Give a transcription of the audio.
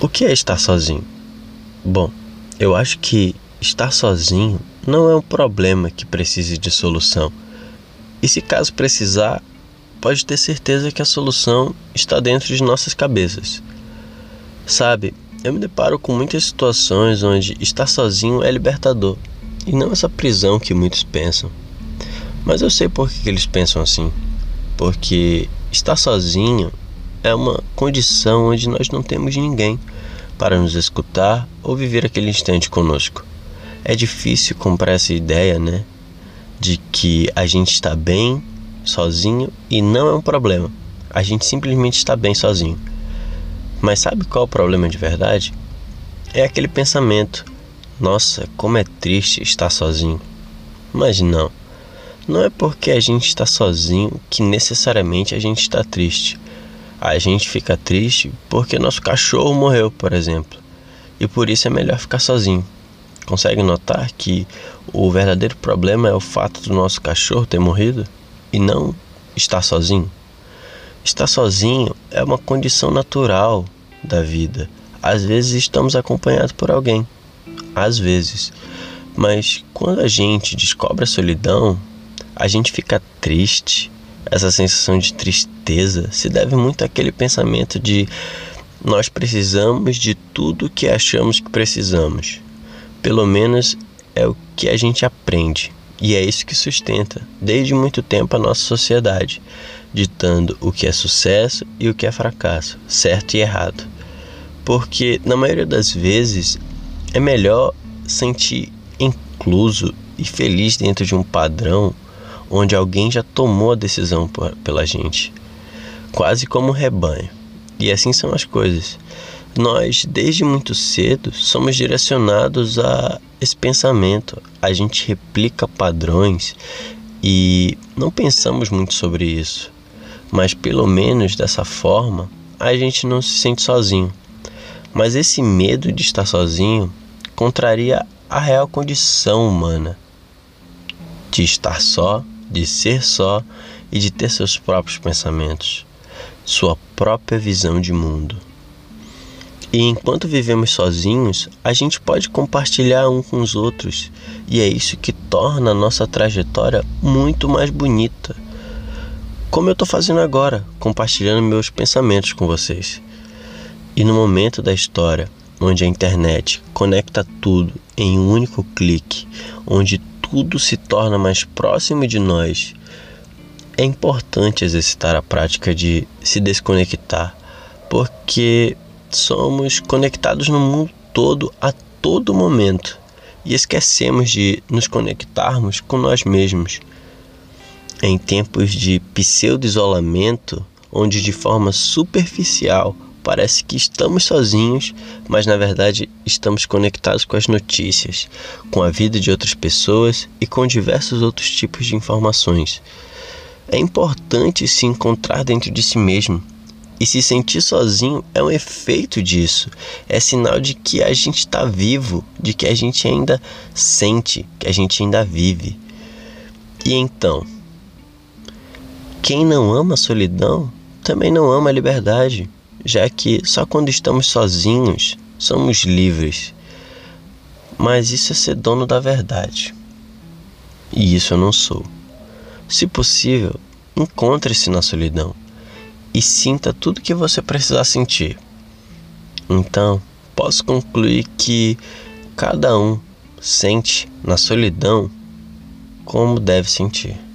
O que é estar sozinho? Bom, eu acho que estar sozinho não é um problema que precise de solução. E se caso precisar, pode ter certeza que a solução está dentro de nossas cabeças. Sabe, eu me deparo com muitas situações onde estar sozinho é libertador e não essa prisão que muitos pensam. Mas eu sei por que eles pensam assim. Porque estar sozinho é uma condição onde nós não temos ninguém para nos escutar ou viver aquele instante conosco. É difícil comprar essa ideia, né? De que a gente está bem sozinho e não é um problema. A gente simplesmente está bem sozinho. Mas sabe qual é o problema de verdade? É aquele pensamento: nossa, como é triste estar sozinho. Mas não. Não é porque a gente está sozinho que necessariamente a gente está triste. A gente fica triste porque nosso cachorro morreu, por exemplo, e por isso é melhor ficar sozinho. Consegue notar que o verdadeiro problema é o fato do nosso cachorro ter morrido e não estar sozinho? Estar sozinho é uma condição natural da vida. Às vezes estamos acompanhados por alguém, às vezes. Mas quando a gente descobre a solidão, a gente fica triste, essa sensação de tristeza se deve muito àquele pensamento de nós precisamos de tudo que achamos que precisamos. Pelo menos é o que a gente aprende. E é isso que sustenta, desde muito tempo, a nossa sociedade, ditando o que é sucesso e o que é fracasso, certo e errado. Porque, na maioria das vezes, é melhor sentir incluso e feliz dentro de um padrão onde alguém já tomou a decisão pela gente, quase como um rebanho. E assim são as coisas. Nós, desde muito cedo, somos direcionados a esse pensamento. A gente replica padrões e não pensamos muito sobre isso. Mas pelo menos dessa forma, a gente não se sente sozinho. Mas esse medo de estar sozinho contraria a real condição humana de estar só de ser só e de ter seus próprios pensamentos, sua própria visão de mundo. E enquanto vivemos sozinhos, a gente pode compartilhar um com os outros, e é isso que torna a nossa trajetória muito mais bonita. Como eu estou fazendo agora, compartilhando meus pensamentos com vocês. E no momento da história, onde a internet conecta tudo em um único clique, onde tudo se torna mais próximo de nós, é importante exercitar a prática de se desconectar, porque somos conectados no mundo todo a todo momento e esquecemos de nos conectarmos com nós mesmos. Em tempos de pseudo-isolamento, onde de forma superficial Parece que estamos sozinhos, mas na verdade estamos conectados com as notícias, com a vida de outras pessoas e com diversos outros tipos de informações. É importante se encontrar dentro de si mesmo. E se sentir sozinho é um efeito disso. É sinal de que a gente está vivo, de que a gente ainda sente, que a gente ainda vive. E então, quem não ama a solidão também não ama a liberdade já que só quando estamos sozinhos somos livres. Mas isso é ser dono da verdade. E isso eu não sou. Se possível, encontre-se na solidão e sinta tudo que você precisar sentir. Então, posso concluir que cada um sente na solidão como deve sentir.